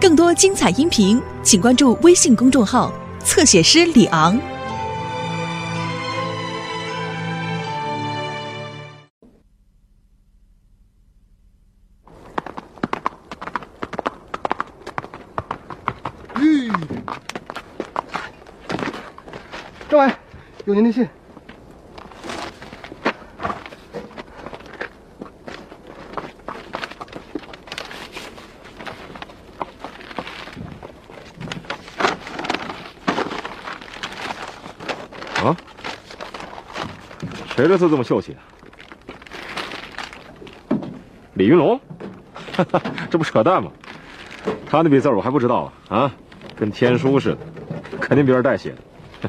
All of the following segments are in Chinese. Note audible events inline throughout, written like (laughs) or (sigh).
更多精彩音频，请关注微信公众号“侧写师李昂”。吁，政委，有您的信。谁的字这么秀气啊？李云龙，(laughs) 这不扯淡吗？他那笔字我还不知道啊啊，跟天书似的，肯定别人代写的。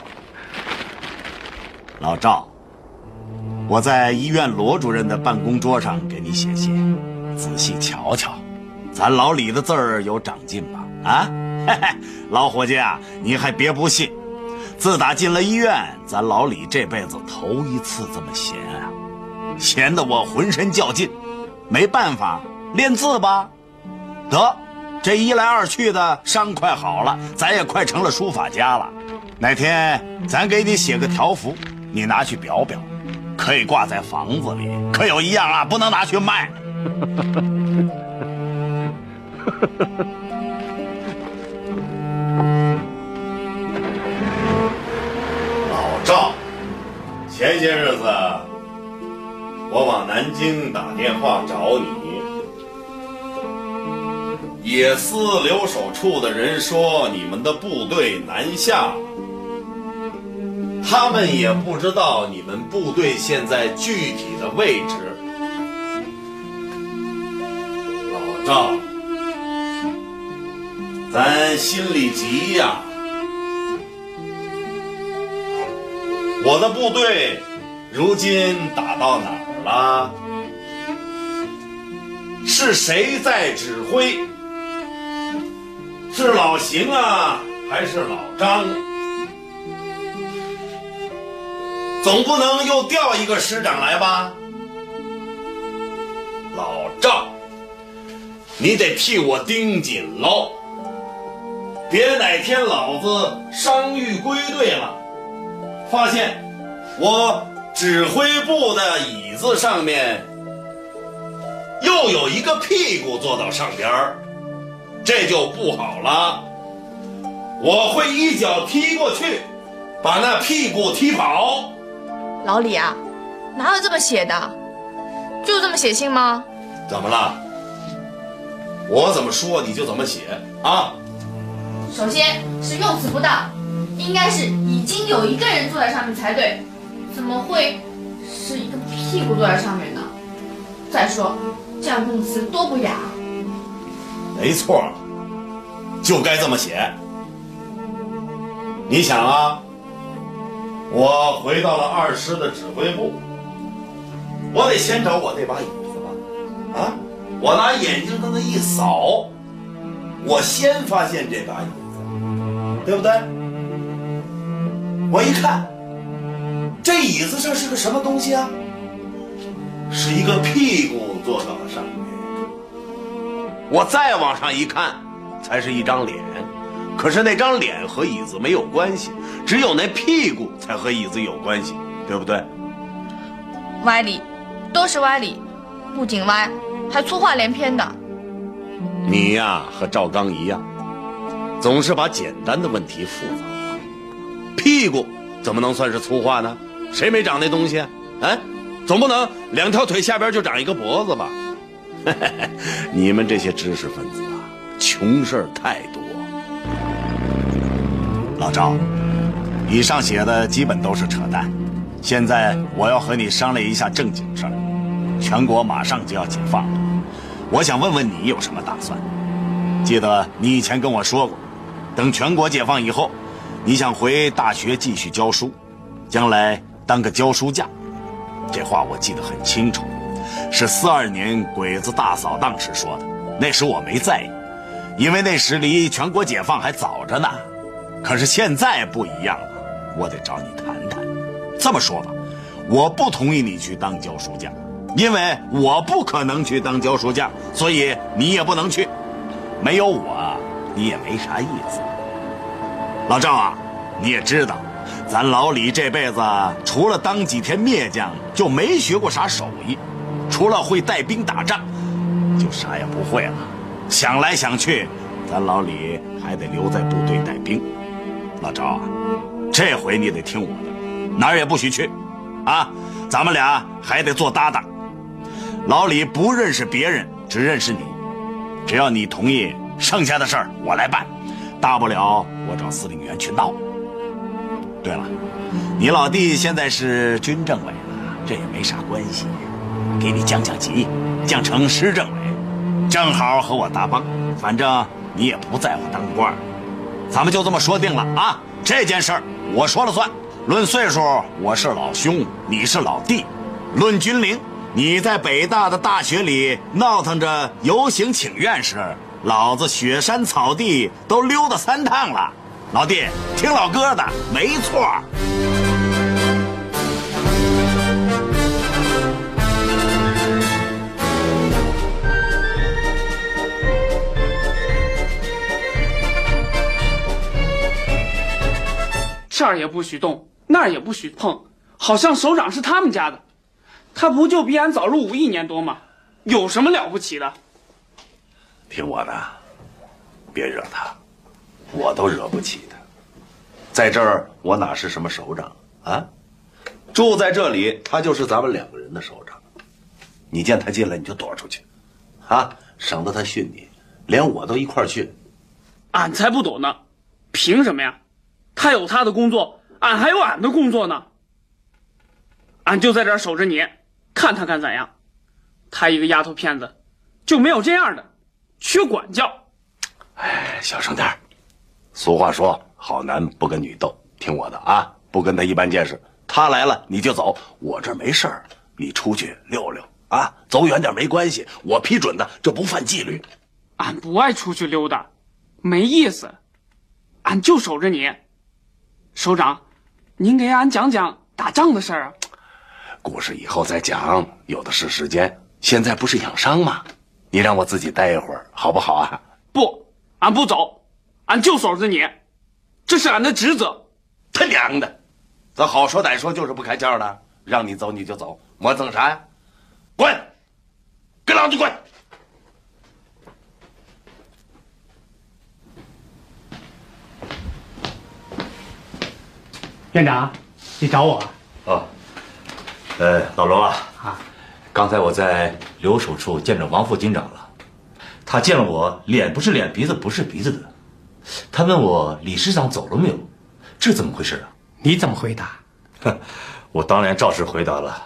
老赵，我在医院罗主任的办公桌上给你写信，仔细瞧瞧，咱老李的字儿有长进吧？啊，嘿嘿，老伙计啊，你还别不信，自打进了医院，咱老李这辈子头一次这么闲啊，闲得我浑身较劲，没办法，练字吧。得，这一来二去的，伤快好了，咱也快成了书法家了。哪天咱给你写个条幅，你拿去裱裱，可以挂在房子里。可有一样啊，不能拿去卖。前些日子我往南京打电话找你，野司留守处的人说你们的部队南下，他们也不知道你们部队现在具体的位置。老赵，咱心里急呀。我的部队如今打到哪儿了？是谁在指挥？是老邢啊，还是老张？总不能又调一个师长来吧？老赵，你得替我盯紧喽，别哪天老子伤愈归队了。发现我指挥部的椅子上面又有一个屁股坐到上边儿，这就不好了。我会一脚踢过去，把那屁股踢跑。老李啊，哪有这么写的？就这么写信吗？怎么了？我怎么说你就怎么写啊？首先是用词不当，应该是已经有一个人坐在上面才对，怎么会是一个屁股坐在上面呢？再说，这样用词多不雅。没错，就该这么写。你想啊，我回到了二师的指挥部，我得先找我那把椅子吧？啊，我拿眼睛在那一扫，我先发现这把椅子，对不对？我一看，这椅子上是个什么东西啊？是一个屁股坐到了上面。我再往上一看，才是一张脸。可是那张脸和椅子没有关系，只有那屁股才和椅子有关系，对不对？歪理，都是歪理，不仅歪，还粗话连篇的。你呀，和赵刚一样，总是把简单的问题复杂化。屁股怎么能算是粗话呢？谁没长那东西啊？总不能两条腿下边就长一个脖子吧？(laughs) 你们这些知识分子啊，穷事儿太多。老赵，以上写的基本都是扯淡。现在我要和你商量一下正经事儿。全国马上就要解放了，我想问问你有什么打算？记得你以前跟我说过，等全国解放以后，你想回大学继续教书，将来当个教书匠。这话我记得很清楚。是四二年鬼子大扫荡时说的，那时我没在意，因为那时离全国解放还早着呢。可是现在不一样了，我得找你谈谈。这么说吧，我不同意你去当教书匠，因为我不可能去当教书匠，所以你也不能去。没有我，你也没啥意思。老赵啊，你也知道，咱老李这辈子除了当几天篾将，就没学过啥手艺，除了会带兵打仗，就啥也不会了。想来想去，咱老李还得留在部队带兵。老赵啊，这回你得听我的，哪儿也不许去，啊，咱们俩还得做搭档。老李不认识别人，只认识你，只要你同意，剩下的事儿我来办，大不了我找司令员去闹。对了，你老弟现在是军政委了，这也没啥关系，给你降降级，降成师政委，正好和我搭帮。反正你也不在乎当官，咱们就这么说定了啊！这件事我说了算。论岁数，我是老兄，你是老弟；论军龄，你在北大的大学里闹腾着游行请愿时，老子雪山草地都溜达三趟了。老弟，听老哥的，没错。这儿也不许动，那儿也不许碰，好像首长是他们家的。他不就比俺早入伍一年多吗？有什么了不起的？听我的，别惹他，我都惹不起他。在这儿，我哪是什么首长啊？住在这里，他就是咱们两个人的首长。你见他进来，你就躲出去，啊，省得他训你，连我都一块儿训。俺才不躲呢，凭什么呀？他有他的工作，俺还有俺的工作呢。俺就在这儿守着你，看他敢怎样。他一个丫头片子，就没有这样的，缺管教。哎，小声点儿。俗话说，好男不跟女斗。听我的啊，不跟他一般见识。他来了你就走，我这儿没事儿，你出去溜溜啊，走远点没关系，我批准的，这不犯纪律。俺不爱出去溜达，没意思。俺就守着你。首长，您给俺讲讲打仗的事儿啊。故事以后再讲，有的是时间。现在不是养伤吗？你让我自己待一会儿，好不好啊？不，俺不走，俺就守着你，这是俺的职责。他娘的，咱好说歹说就是不开窍的，让你走你就走，磨蹭啥呀？滚！给老子滚！院长，你找我？哦，呃，老罗啊，啊，刚才我在留守处见着王副军长了，他见了我，脸不是脸，鼻子不是鼻子的。他问我李师长走了没有，这怎么回事啊？你怎么回答？哼，(laughs) 我当然照实回答了。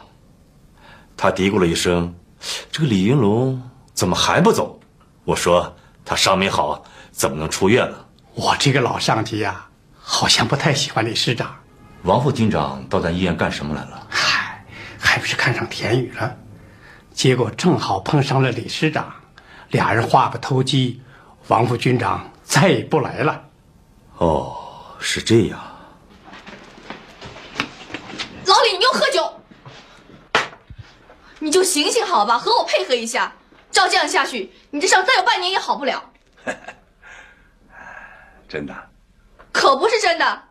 他嘀咕了一声：“这个李云龙怎么还不走？”我说：“他伤没好，怎么能出院了？”我这个老上级呀、好像不太喜欢李师长。王副军长到咱医院干什么来了？嗨，还不是看上田雨了，结果正好碰上了李师长，俩人话不投机，王副军长再也不来了。哦，是这样。老李，你又喝酒，你就醒醒好吧，和我配合一下。照这样下去，你这伤再有半年也好不了。(laughs) 真的，可不是真的。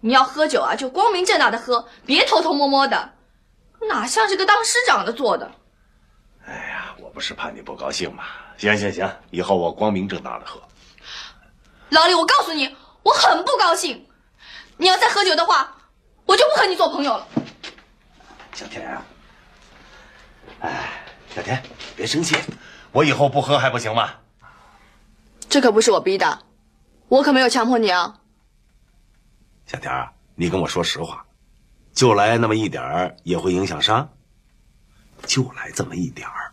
你要喝酒啊，就光明正大的喝，别偷偷摸摸的，哪像是个当师长的做的。哎呀，我不是怕你不高兴吗？行行行，以后我光明正大的喝。老李，我告诉你，我很不高兴。你要再喝酒的话，我就不和你做朋友了。小田啊，哎，小田，别生气，我以后不喝还不行吗？这可不是我逼的，我可没有强迫你啊。小田啊，你跟我说实话，就来那么一点儿也会影响伤？就来这么一点儿，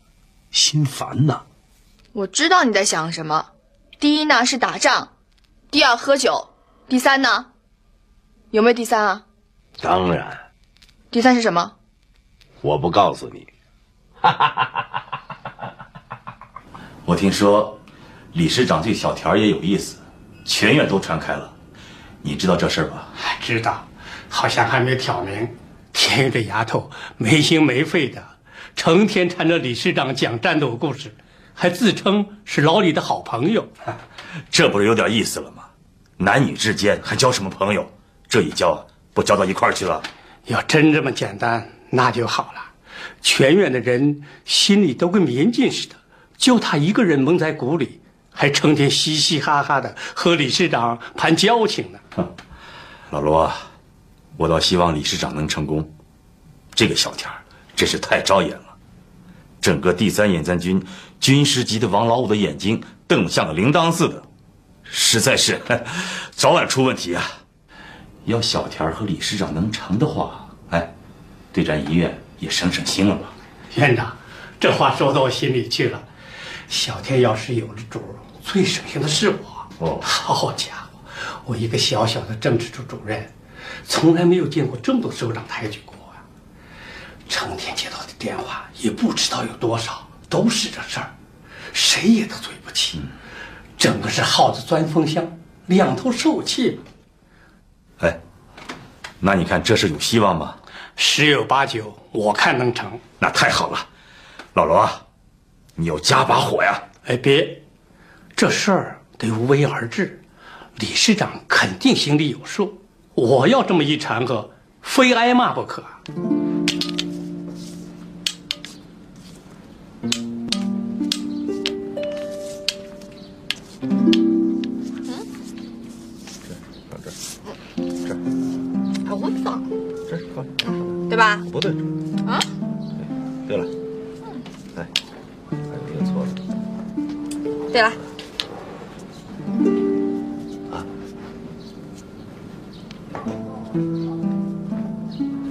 心烦呐。我知道你在想什么。第一呢是打仗，第二喝酒，第三呢，有没有第三啊？当然，第三是什么？我不告诉你。(laughs) 我听说李师长对小田也有意思，全院都传开了。你知道这事儿吧？知道，好像还没挑明。田玉这丫头没心没肺的，成天缠着李师长讲战斗故事，还自称是老李的好朋友。(laughs) 这不是有点意思了吗？男女之间还交什么朋友？这一交不交到一块儿去了？要真这么简单，那就好了。全院的人心里都跟明镜似的，就他一个人蒙在鼓里，还成天嘻嘻哈哈的和理事长谈交情呢。老罗，我倒希望理事长能成功。这个小天儿真是太招眼了，整个第三野战军军师级的王老五的眼睛瞪得像个铃铛似的，实在是 (laughs) 早晚出问题啊！要小田和李市长能成的话，哎，对咱医院也省省心了吧？院长，这话说到我心里去了。小田要是有了主，最省心的是我。哦好家伙，我一个小小的政治处主任，从来没有见过这么多首长抬举过啊！成天接到的电话也不知道有多少，都是这事儿，谁也都对不起，整个是耗子钻风箱，两头受气。哎，那你看这事有希望吗？十有八九，我看能成。那太好了，老罗啊，你要加把火呀！哎，别，这事儿得无为而治，理事长肯定心里有数。我要这么一掺和，非挨骂不可。吧？不对，啊，对了，哎，还有一个错了，对了，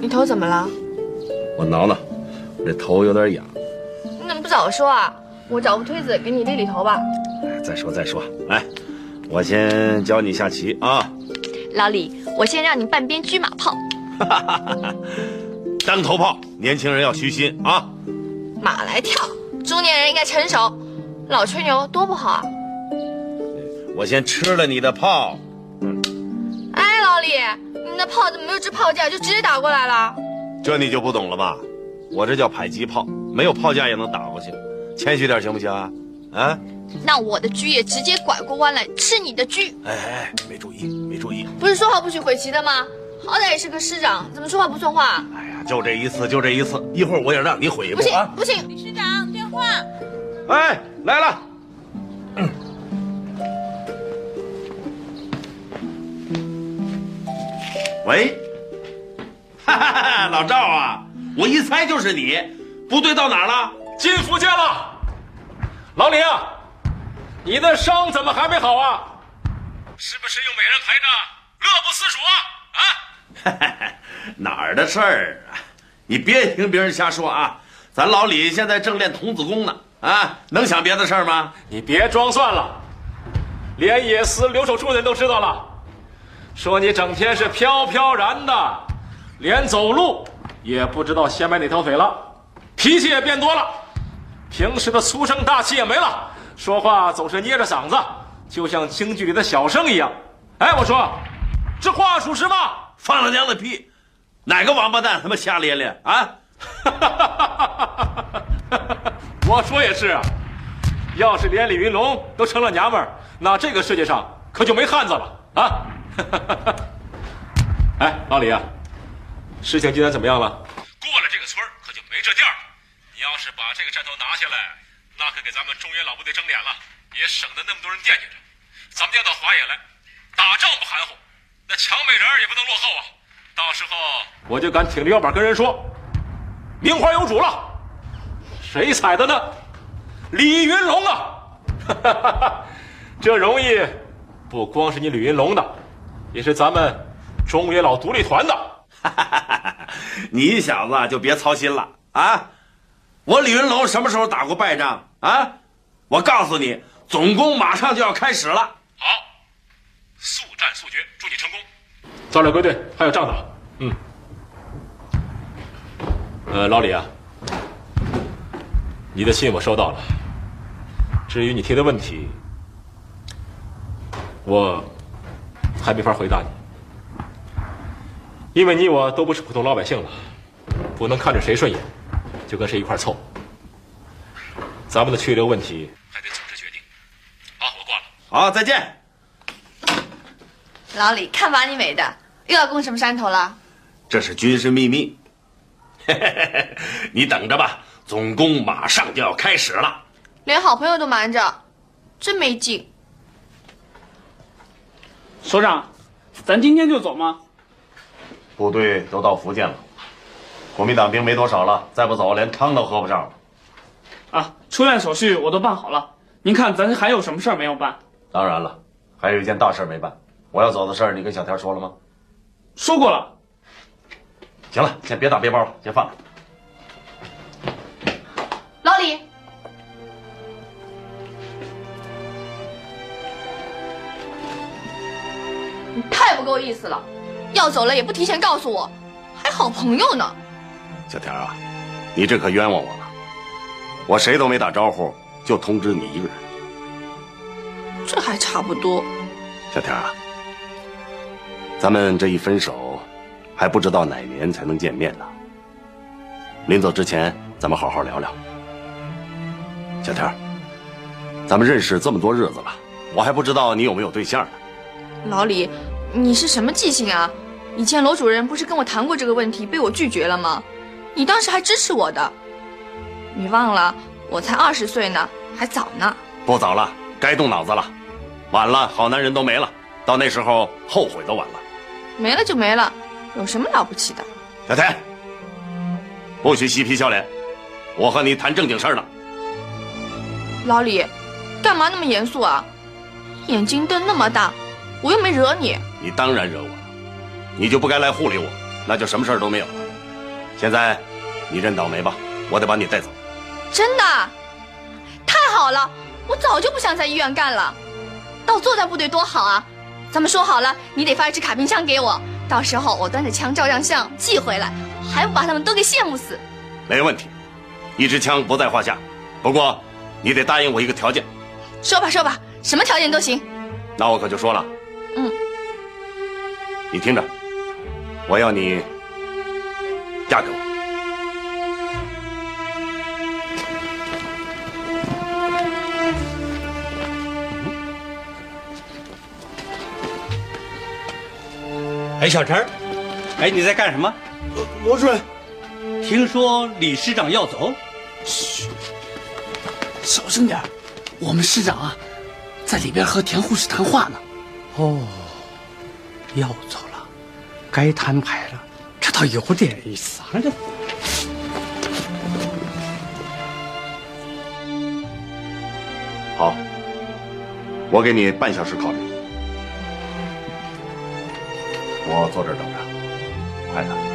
你头怎么了？我挠挠，我这头有点痒。你怎么不早说啊？我找个推子给你理理头吧。哎再说再说，来，我先教你下棋啊。老李，我先让你半边车马炮，(laughs) 当头炮，年轻人要虚心啊。马来跳，中年人应该成熟，老吹牛多不好啊！我先吃了你的炮，哎，老李，你那炮怎么没有支炮架就直接打过来了？这你就不懂了吧？我这叫迫击炮，没有炮架也能打过去，谦虚点行不行啊？啊？那我的车也直接拐过弯来吃你的车。哎哎，没注意，没注意。不是说好不许回旗的吗？好歹也是个师长，怎么说话不算话？哎呀，就这一次，就这一次，一会儿我也让你毁一不行步啊！不行，李师长电话。哎，来了。喂，哈哈哈，老赵啊，我一猜就是你，部队到哪儿了？进福建了，老李啊，你的伤怎么还没好啊？是不是又每人陪着乐不思蜀啊？啊！(laughs) 哪儿的事儿啊？你别听别人瞎说啊！咱老李现在正练童子功呢，啊，能想别的事儿吗？你别装蒜了，连野司留守处的人都知道了，说你整天是飘飘然的，连走路也不知道先迈哪条腿了，脾气也变多了，平时的粗声大气也没了，说话总是捏着嗓子，就像京剧里的小生一样。哎，我说，这话属实吗？放了娘的屁！哪个王八蛋他妈瞎咧咧啊？(laughs) 我说也是啊，要是连李云龙都成了娘们儿，那这个世界上可就没汉子了啊！(laughs) 哎，老李啊，事情进展怎么样了？过了这个村可就没这店儿。你要是把这个山头拿下来，那可给咱们中原老部队争脸了，也省得那么多人惦记着。咱们要到华野来，打仗不含糊，那抢美人儿也不能落后啊！到时候我就敢挺着腰板跟人说，名花有主了。谁踩的呢？李云龙啊！(laughs) 这荣誉不光是你李云龙的，也是咱们中原老独立团的。(laughs) 你小子就别操心了啊！我李云龙什么时候打过败仗啊？我告诉你，总攻马上就要开始了。好，速战速决，祝你成功。早点归队，还有仗打。嗯。呃，老李啊，你的信我收到了。至于你提的问题，我还没法回答你，因为你我都不是普通老百姓了，不能看着谁顺眼就跟谁一块凑。咱们的去留问题还得组织决定。好，我挂了。好，再见。老李，看把你美的，又要攻什么山头了？这是军事秘密，(laughs) 你等着吧，总攻马上就要开始了。连好朋友都瞒着，真没劲。首长，咱今天就走吗？部队都到福建了，国民党兵没多少了，再不走连汤都喝不上了。啊，出院手续我都办好了，您看咱还有什么事儿没有办？当然了，还有一件大事没办，我要走的事儿，你跟小田说了吗？说过了。行了，先别打背包了，先放着。老李，你太不够意思了，要走了也不提前告诉我，还好朋友呢。小田啊，你这可冤枉我了，我谁都没打招呼，就通知你一个人。这还差不多。小田啊，咱们这一分手，还不知道哪年才能见面呢。临走之前，咱们好好聊聊。小天，咱们认识这么多日子了，我还不知道你有没有对象呢。老李，你是什么记性啊？以前罗主任不是跟我谈过这个问题，被我拒绝了吗？你当时还支持我的，你忘了？我才二十岁呢，还早呢。不早了，该动脑子了。晚了，好男人都没了，到那时候后悔都晚了。没了就没了，有什么了不起的？小田，不许嬉皮笑脸，我和你谈正经事儿呢。老李，干嘛那么严肃啊？眼睛瞪那么大，我又没惹你。你当然惹我了，你就不该来护理我，那就什么事儿都没有了。现在，你认倒霉吧，我得把你带走。真的？太好了，我早就不想在医院干了。到作战部队多好啊！咱们说好了，你得发一支卡宾枪给我，到时候我端着枪照张相寄回来，还不把他们都给羡慕死？没问题，一支枪不在话下。不过，你得答应我一个条件。说吧说吧，什么条件都行。那我可就说了。嗯。你听着，我要你嫁给我。哎，小陈儿，哎，你在干什么？罗主任，听说李师长要走，嘘，小声点我们师长啊，在里边和田护士谈话呢。哦，要走了，该摊牌了，这倒有点意思啊。这好，我给你半小时考虑。我坐这儿等着，快点。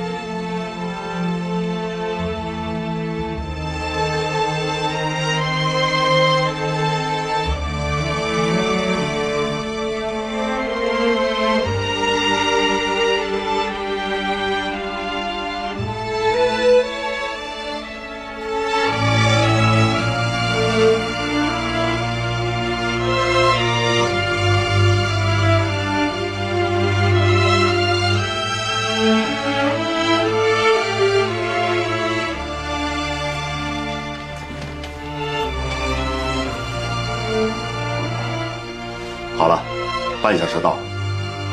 半小时到了，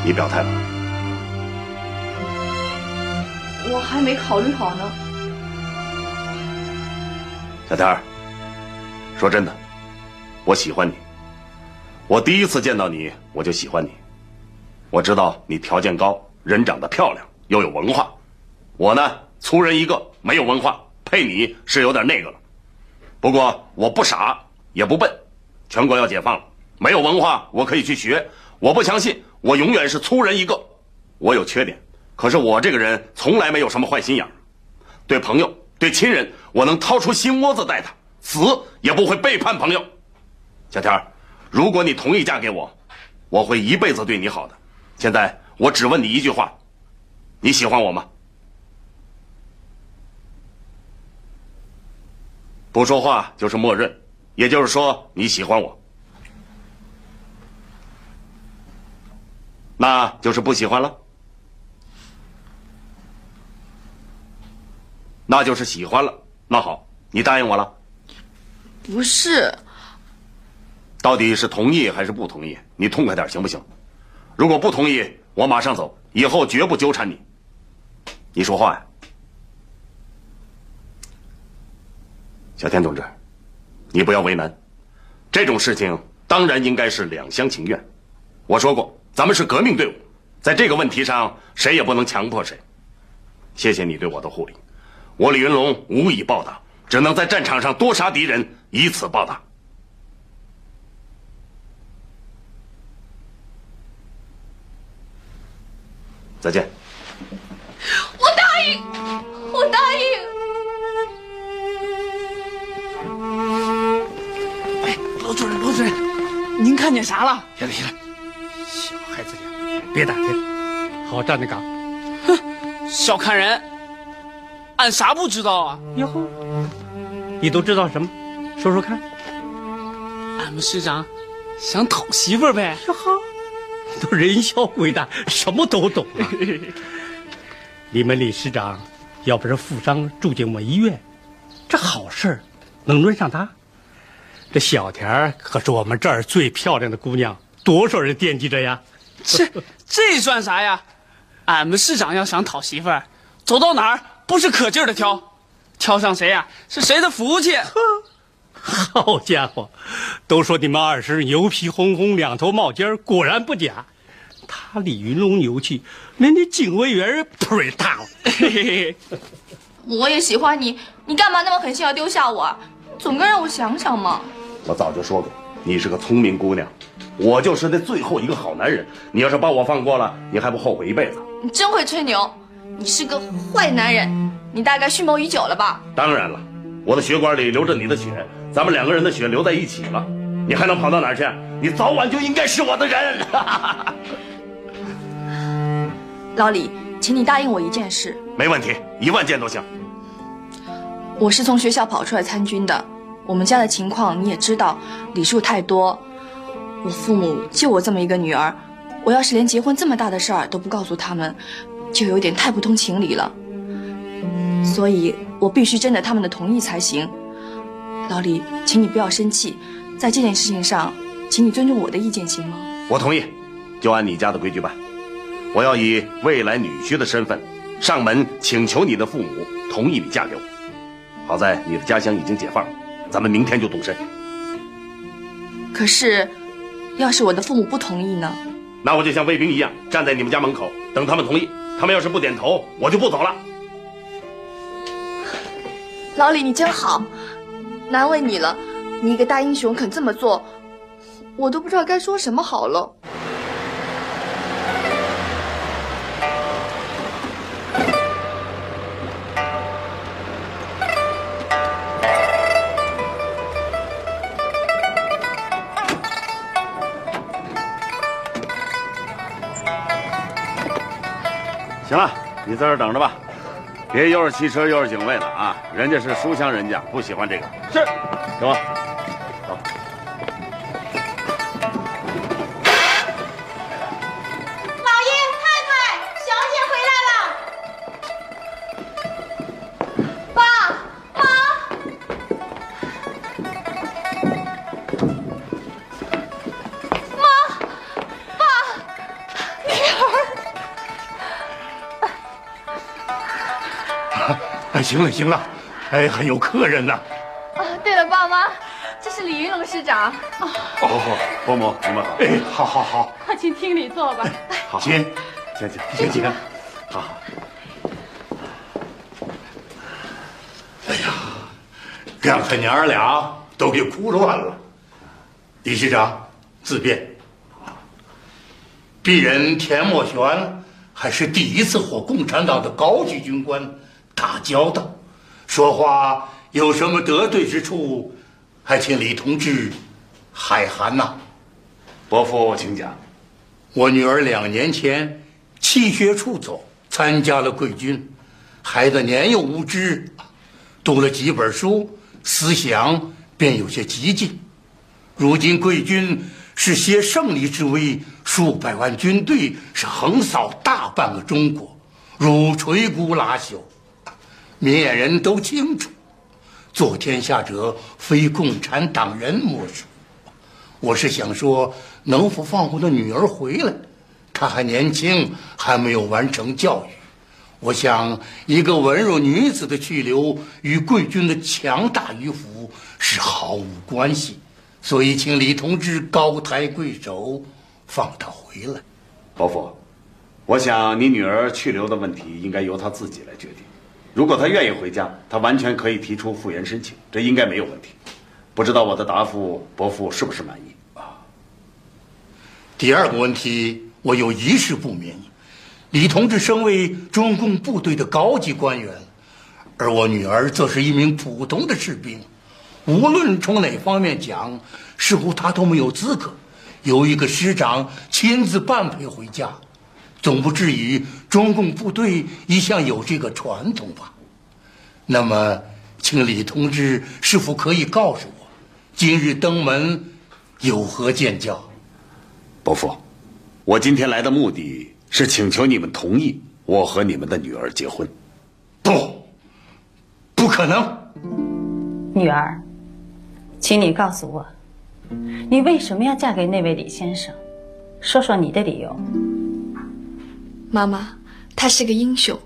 你表态吧。我还没考虑好呢。小田儿，说真的，我喜欢你。我第一次见到你，我就喜欢你。我知道你条件高，人长得漂亮，又有文化。我呢，粗人一个，没有文化，配你是有点那个了。不过我不傻，也不笨。全国要解放了，没有文化我可以去学。我不相信我永远是粗人一个。我有缺点，可是我这个人从来没有什么坏心眼。对朋友、对亲人，我能掏出心窝子待他，死也不会背叛朋友。小田儿，如果你同意嫁给我，我会一辈子对你好的。现在我只问你一句话：你喜欢我吗？不说话就是默认，也就是说你喜欢我，那就是不喜欢了，那就是喜欢了。那好，你答应我了。不是，到底是同意还是不同意？你痛快点行不行？如果不同意，我马上走，以后绝不纠缠你。你说话呀，小田同志，你不要为难。这种事情当然应该是两厢情愿。我说过，咱们是革命队伍，在这个问题上，谁也不能强迫谁。谢谢你对我的护理，我李云龙无以报答，只能在战场上多杀敌人，以此报答。再见。我答应，我答应。哎，罗主任，罗主任，您看见啥了？行了行了，小孩子家，别打听，好站着岗。哼，小看人，俺啥不知道啊？哟呵，你都知道什么？说说看。俺们师长想讨媳妇呗。哟呵。都人小鬼大，什么都懂啊！(laughs) 你们李师长要不是负伤住进我们医院，这好事儿能轮上他？这小田可是我们这儿最漂亮的姑娘，多少人惦记着呀！这这算啥呀？俺们市长要想讨媳妇儿，走到哪儿不是可劲儿的挑，挑上谁呀，是谁的福气。(laughs) 好家伙，都说你们二师牛皮哄哄，两头冒尖儿果然不假。他李云龙牛气，连你警卫员腿大了。(laughs) 我也喜欢你，你干嘛那么狠心要丢下我？总该让我想想嘛。我早就说过，你是个聪明姑娘，我就是那最后一个好男人。你要是把我放过了，你还不后悔一辈子？你真会吹牛，你是个坏男人，你大概蓄谋已久了吧？当然了，我的血管里流着你的血。咱们两个人的血流在一起了，你还能跑到哪儿去？你早晚就应该是我的人。(laughs) 老李，请你答应我一件事。没问题，一万件都行。我是从学校跑出来参军的，我们家的情况你也知道，礼数太多。我父母就我这么一个女儿，我要是连结婚这么大的事儿都不告诉他们，就有点太不通情理了。所以我必须征得他们的同意才行。老李，请你不要生气，在这件事情上，请你尊重我的意见，行吗？我同意，就按你家的规矩办。我要以未来女婿的身份上门请求你的父母同意你嫁给我。好在你的家乡已经解放了，咱们明天就动身。可是，要是我的父母不同意呢？那我就像卫兵一样站在你们家门口等他们同意。他们要是不点头，我就不走了。老李，你真好。难为你了，你一个大英雄肯这么做，我都不知道该说什么好了。你在这等着吧。别又是汽车又是警卫的啊！人家是书香人家，不喜欢这个。是，走。(laughs) 行了行了，哎，还有客人呢。啊，对了，爸妈，这是李云龙师长。哦，伯母，你们好。哎，好好好，快请厅里坐吧。好，请，请请请请。好。哎呀，刚才娘儿俩都给哭乱了。李师长，自便。鄙人田墨玄还是第一次获共产党的高级军官。打交道，说话有什么得罪之处，还请李同志海涵呐。伯父，请讲。我女儿两年前弃学出走，参加了贵军。孩子年幼无知，读了几本书，思想便有些激进。如今贵军是携胜利之威，数百万军队是横扫大半个中国，如摧枯拉朽。明眼人都清楚，做天下者非共产党人莫属。我是想说，能否放我的女儿回来？她还年轻，还没有完成教育。我想，一个文弱女子的去留与贵军的强大与否是毫无关系，所以请李同志高抬贵手，放她回来。伯父，我想你女儿去留的问题应该由她自己来决定。如果他愿意回家，他完全可以提出复员申请，这应该没有问题。不知道我的答复，伯父是不是满意？啊。第二个问题，我有一事不明。李同志身为中共部队的高级官员，而我女儿则是一名普通的士兵，无论从哪方面讲，似乎她都没有资格由一个师长亲自伴陪回家，总不至于中共部队一向有这个传统吧？那么，请李同志是否可以告诉我，今日登门有何见教？伯父，我今天来的目的。是请求你们同意我和你们的女儿结婚，不，不可能。女儿，请你告诉我，你为什么要嫁给那位李先生？说说你的理由。妈妈，他是个英雄，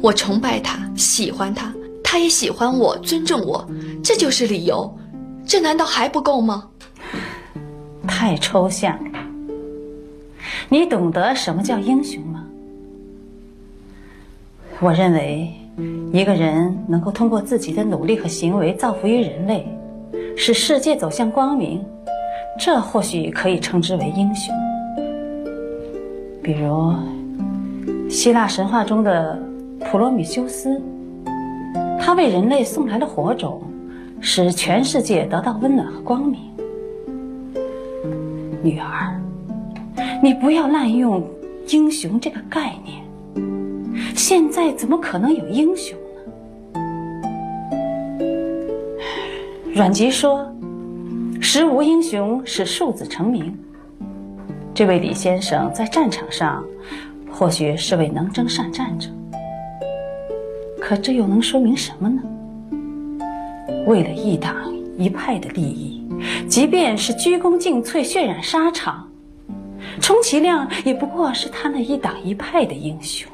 我崇拜他，喜欢他，他也喜欢我，尊重我，这就是理由。这难道还不够吗？太抽象了。你懂得什么叫英雄吗？我认为，一个人能够通过自己的努力和行为造福于人类，使世界走向光明，这或许可以称之为英雄。比如，希腊神话中的普罗米修斯，他为人类送来了火种，使全世界得到温暖和光明。女儿。你不要滥用“英雄”这个概念。现在怎么可能有英雄呢？阮籍说：“时无英雄，使庶子成名。”这位李先生在战场上或许是位能征善战者，可这又能说明什么呢？为了一党一派的利益，即便是鞠躬尽瘁、血染沙场。充其量也不过是他那一党一派的英雄，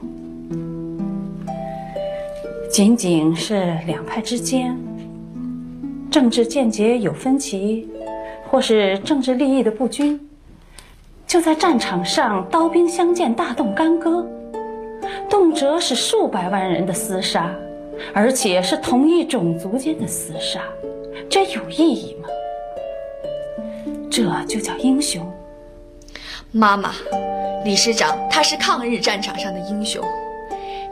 仅仅是两派之间政治见解有分歧，或是政治利益的不均，就在战场上刀兵相见，大动干戈，动辄是数百万人的厮杀，而且是同一种族间的厮杀，这有意义吗？这就叫英雄？妈妈，李师长他是抗日战场上的英雄。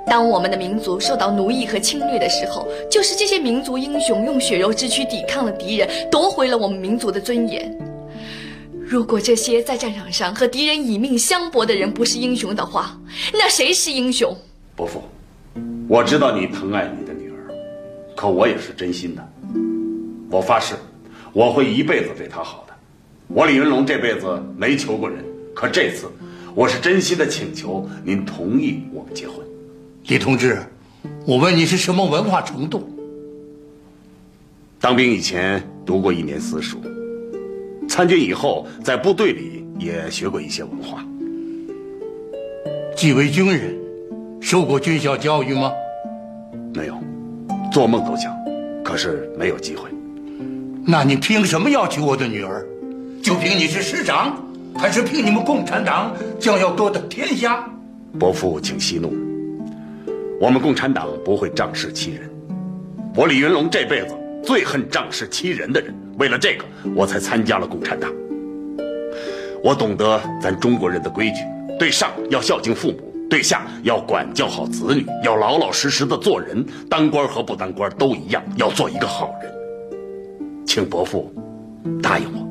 当我们的民族受到奴役和侵略的时候，就是这些民族英雄用血肉之躯抵抗了敌人，夺回了我们民族的尊严。如果这些在战场上和敌人以命相搏的人不是英雄的话，那谁是英雄？伯父，我知道你疼爱你的女儿，可我也是真心的。我发誓，我会一辈子对她好的。我李云龙这辈子没求过人。可这次，我是真心的请求您同意我们结婚。李同志，我问你是什么文化程度？当兵以前读过一年私塾，参军以后在部队里也学过一些文化。既为军人，受过军校教育吗？没有，做梦都想，可是没有机会。那你凭什么要娶我的女儿？就凭你是师长？还是凭你们共产党将要夺得天下？伯父，请息怒。我们共产党不会仗势欺人。我李云龙这辈子最恨仗势欺人的人。为了这个，我才参加了共产党。我懂得咱中国人的规矩：对上要孝敬父母，对下要管教好子女，要老老实实的做人。当官和不当官都一样，要做一个好人。请伯父答应我。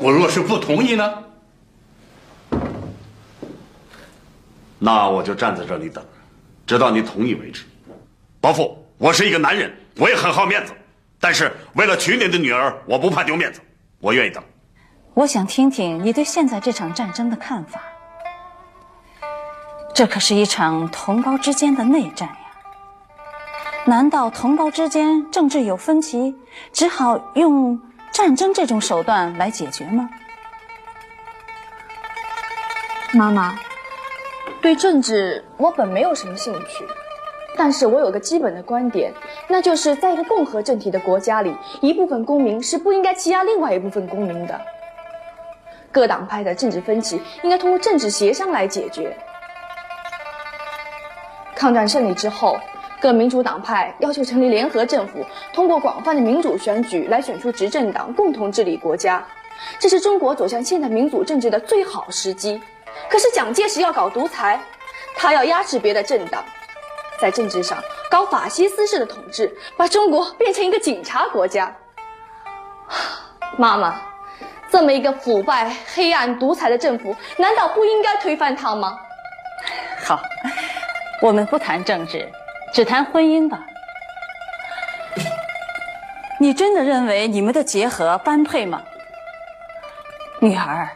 我若是不同意呢？那我就站在这里等，直到你同意为止。伯父，我是一个男人，我也很好面子，但是为了娶你的女儿，我不怕丢面子，我愿意等。我想听听你对现在这场战争的看法。这可是一场同胞之间的内战呀！难道同胞之间政治有分歧，只好用？战争这种手段来解决吗？妈妈，对政治我本没有什么兴趣，但是我有个基本的观点，那就是在一个共和政体的国家里，一部分公民是不应该欺压另外一部分公民的。各党派的政治分歧应该通过政治协商来解决。抗战胜利之后，各民主党派要求成立联合政府，通过广泛的民主选举来选出执政党，共同治理国家。这是中国走向现代民主政治的最好时机。可是蒋介石要搞独裁，他要压制别的政党，在政治上搞法西斯式的统治，把中国变成一个警察国家。妈妈，这么一个腐败、黑暗、独裁的政府，难道不应该推翻它吗？好，我们不谈政治，只谈婚姻吧。你真的认为你们的结合般配吗，女儿？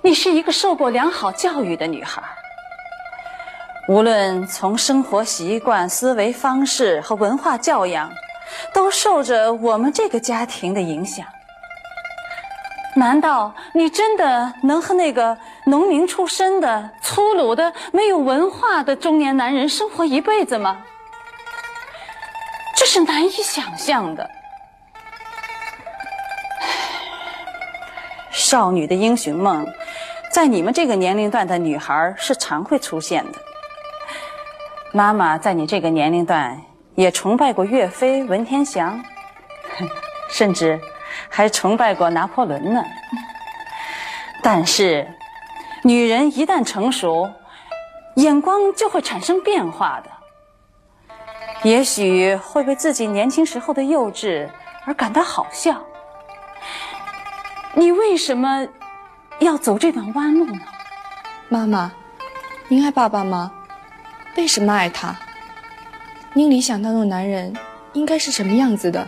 你是一个受过良好教育的女孩，无论从生活习惯、思维方式和文化教养，都受着我们这个家庭的影响。难道你真的能和那个农民出身的、粗鲁的、没有文化的中年男人生活一辈子吗？这是难以想象的。少女的英雄梦。在你们这个年龄段的女孩是常会出现的。妈妈在你这个年龄段也崇拜过岳飞、文天祥，(laughs) 甚至还崇拜过拿破仑呢。但是，女人一旦成熟，眼光就会产生变化的。也许会为自己年轻时候的幼稚而感到好笑。你为什么？要走这段弯路呢，妈妈，您爱爸爸吗？为什么爱他？您理想当中的男人应该是什么样子的？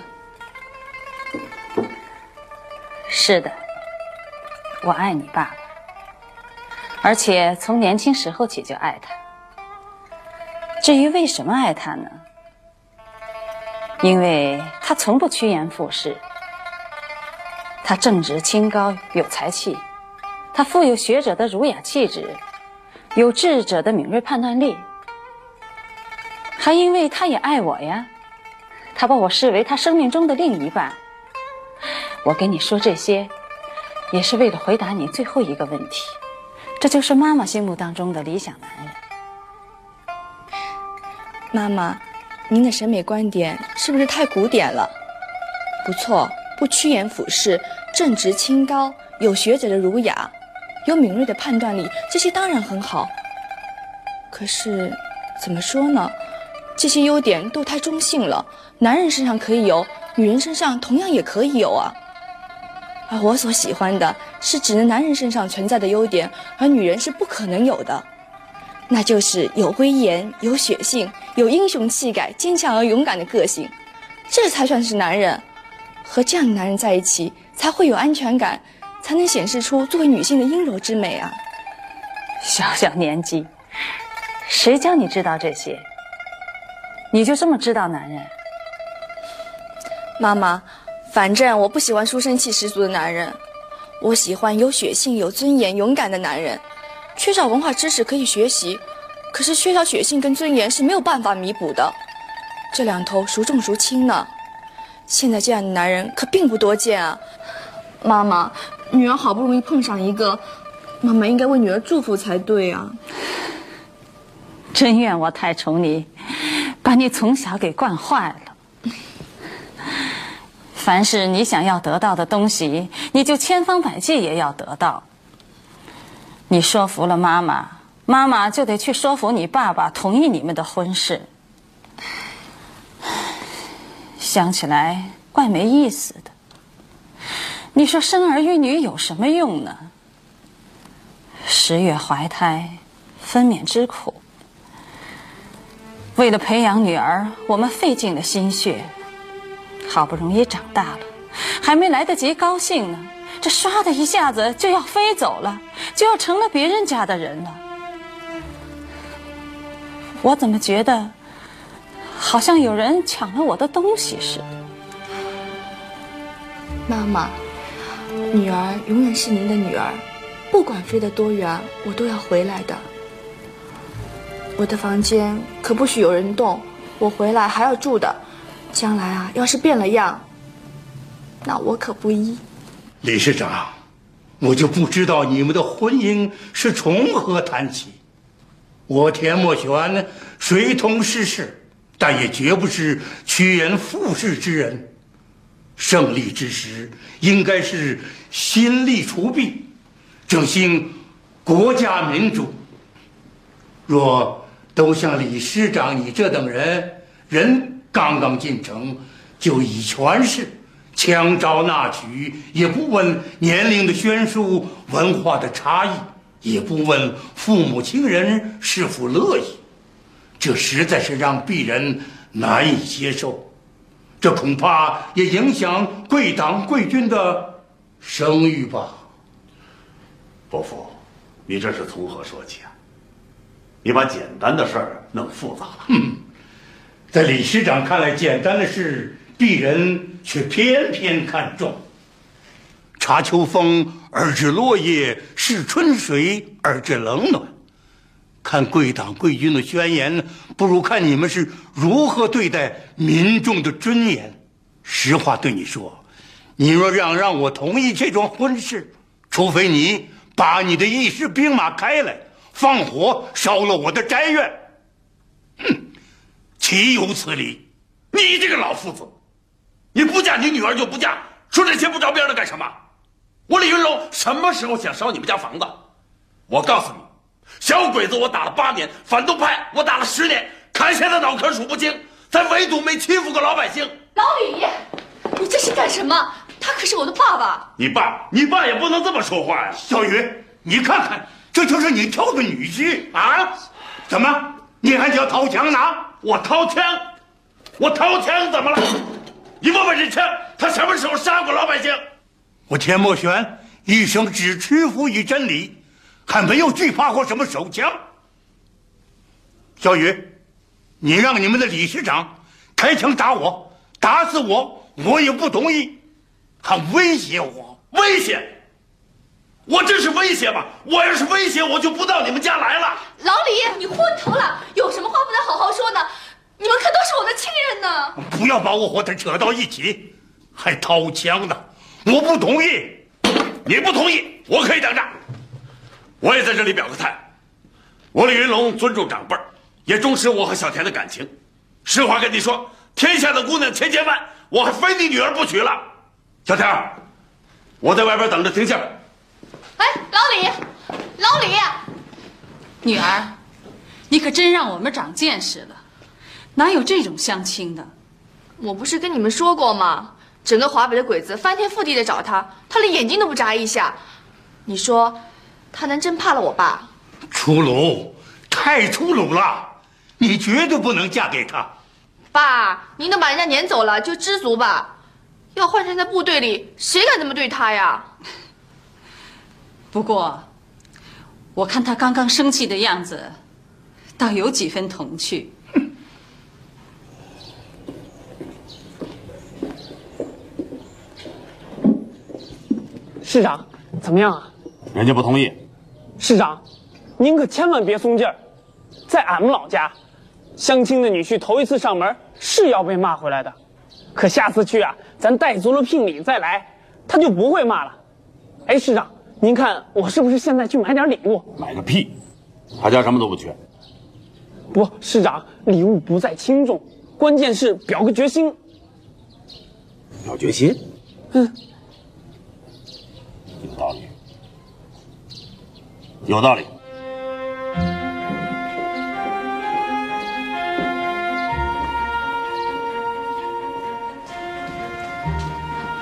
是的，我爱你爸爸，而且从年轻时候起就爱他。至于为什么爱他呢？因为他从不趋炎附势，他正直清高，有才气。他富有学者的儒雅气质，有智者的敏锐判断力，还因为他也爱我呀，他把我视为他生命中的另一半。我跟你说这些，也是为了回答你最后一个问题：这就是妈妈心目当中的理想男人。妈妈，您的审美观点是不是太古典了？不错，不趋炎附势，正直清高，有学者的儒雅。有敏锐的判断力，这些当然很好。可是，怎么说呢？这些优点都太中性了。男人身上可以有，女人身上同样也可以有啊。而我所喜欢的是只能男人身上存在的优点，而女人是不可能有的。那就是有威严、有血性、有英雄气概、坚强而勇敢的个性，这才算是男人。和这样的男人在一起，才会有安全感。才能显示出作为女性的阴柔之美啊！小小年纪，谁教你知道这些？你就这么知道男人？妈妈，反正我不喜欢书生气十足的男人，我喜欢有血性、有尊严、勇敢的男人。缺少文化知识可以学习，可是缺少血性跟尊严是没有办法弥补的。这两头孰重孰轻呢？现在这样的男人可并不多见啊！妈妈。女儿好不容易碰上一个，妈妈应该为女儿祝福才对啊！真怨我太宠你，把你从小给惯坏了。凡是你想要得到的东西，你就千方百计也要得到。你说服了妈妈，妈妈就得去说服你爸爸同意你们的婚事。想起来怪没意思的。你说生儿育女有什么用呢？十月怀胎，分娩之苦。为了培养女儿，我们费尽了心血，好不容易长大了，还没来得及高兴呢，这唰的一下子就要飞走了，就要成了别人家的人了。我怎么觉得，好像有人抢了我的东西似的？妈妈，女儿永远是您的女儿，不管飞得多远，我都要回来的。我的房间可不许有人动，我回来还要住的。将来啊，要是变了样，那我可不依。理事长，我就不知道你们的婚姻是从何谈起。我田墨玄虽通世事，但也绝不是趋炎附势之人。胜利之时，应该是新力除弊，振兴国家民主。若都像李师长你这等人，人刚刚进城就以权势。枪招纳取，也不问年龄的悬殊、文化的差异，也不问父母亲人是否乐意，这实在是让鄙人难以接受。这恐怕也影响贵党贵军的声誉吧。伯父，你这是从何说起啊？你把简单的事儿弄复杂了。嗯，在李师长看来，简单的事。鄙人却偏偏看重。查秋风而知落叶，视春水而知冷暖。看贵党贵军的宣言，不如看你们是如何对待民众的尊严。实话对你说，你若让让我同意这桩婚事，除非你把你的一师兵马开来，放火烧了我的宅院。哼，岂有此理！你这个老夫子！你不嫁你女儿就不嫁，说这些不着边的干什么？我李云龙什么时候想烧你们家房子？我告诉你，小鬼子我打了八年，反动派我打了十年，砍下的脑壳数不清，咱唯独没欺负过老百姓。老李，你这是干什么？他可是我的爸爸。你爸，你爸也不能这么说话呀！小雨，你看看，这就是你挑的女婿啊？怎么，你还想掏枪呢？我掏枪，我掏枪怎么了？你问问这枪，他什么时候杀过老百姓？我田墨玄一生只屈服于真理，还没有惧怕过什么手枪。小雨，你让你们的理事长开枪打我，打死我，我也不同意。还威胁我？威胁？我这是威胁吗？我要是威胁，我就不到你们家来了。老李，你昏头了？有什么话不能好好说呢？你们可都是我的亲人呢！不要把我和他扯到一起，还掏枪呢！我不同意，你不同意，我可以等着。我也在这里表个态，我李云龙尊重长辈也重视我和小田的感情。实话跟你说，天下的姑娘千千万，我还非你女儿不娶了。小田，我在外边等着听信。哎，老李，老李，女儿，你可真让我们长见识了。哪有这种相亲的？我不是跟你们说过吗？整个华北的鬼子翻天覆地的找他，他连眼睛都不眨一下。你说，他能真怕了我爸？粗鲁，太粗鲁了！你绝对不能嫁给他。爸，您都把人家撵走了，就知足吧。要换成在部队里，谁敢这么对他呀？不过，我看他刚刚生气的样子，倒有几分童趣。(laughs) 市长，怎么样啊？人家不同意。市长，您可千万别松劲儿。在俺们老家，相亲的女婿头一次上门是要被骂回来的，可下次去啊，咱带足了聘礼再来，他就不会骂了。哎，市长，您看我是不是现在去买点礼物？买个屁！他家什么都不缺。不，市长，礼物不在轻重，关键是表个决心。表决心？嗯。有道理，有道理。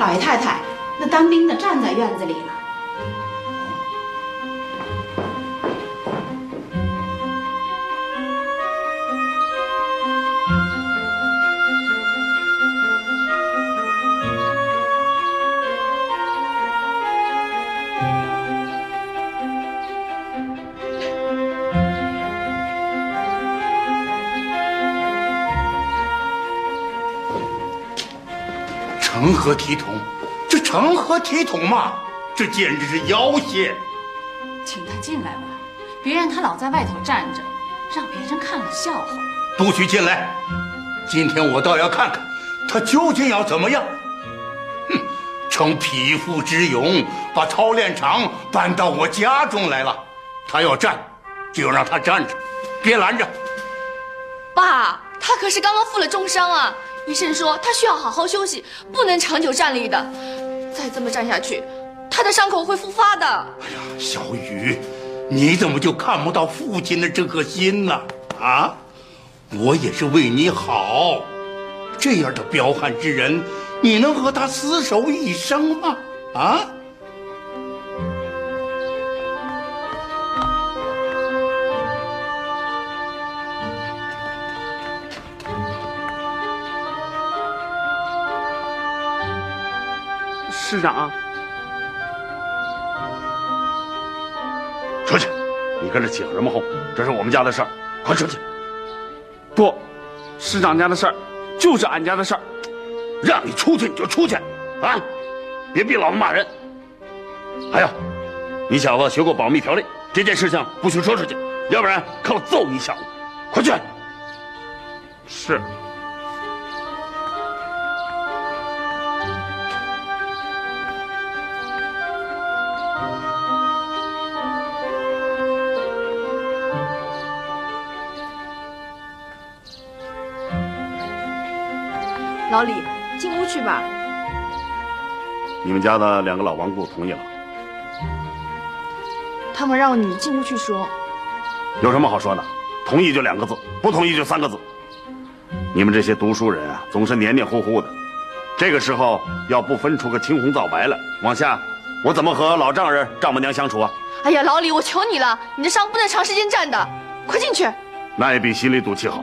老爷太太，那当兵的站在院子里了。成何体统？这成何体统嘛！这简直是要挟！请他进来吧，别让他老在外头站着，让别人看了笑话。不许进来！今天我倒要看看他究竟要怎么样。哼，逞匹夫之勇，把操练场搬到我家中来了。他要站，就让他站着，别拦着。爸，他可是刚刚负了重伤啊！医生说他需要好好休息，不能长久站立的。再这么站下去，他的伤口会复发的。哎呀，小雨，你怎么就看不到父亲的这颗心呢？啊，我也是为你好。这样的彪悍之人，你能和他厮守一生吗？啊？师长，出去！你跟着起什么哄？这是我们家的事儿，快出去！不，师长家的事儿就是俺家的事儿，让你出去你就出去，啊！别逼老子骂人。还有，你小子学过保密条例，这件事情不许说出去，要不然看我揍你小子！快去！是。老李，进屋去吧。你们家的两个老顽固同意了。他们让你进屋去说。有什么好说的？同意就两个字，不同意就三个字。你们这些读书人啊，总是黏黏糊糊的。这个时候要不分出个青红皂白来，往下我怎么和老丈人、丈母娘相处啊？哎呀，老李，我求你了，你的伤不能长时间站的，快进去。那也比心里赌气好。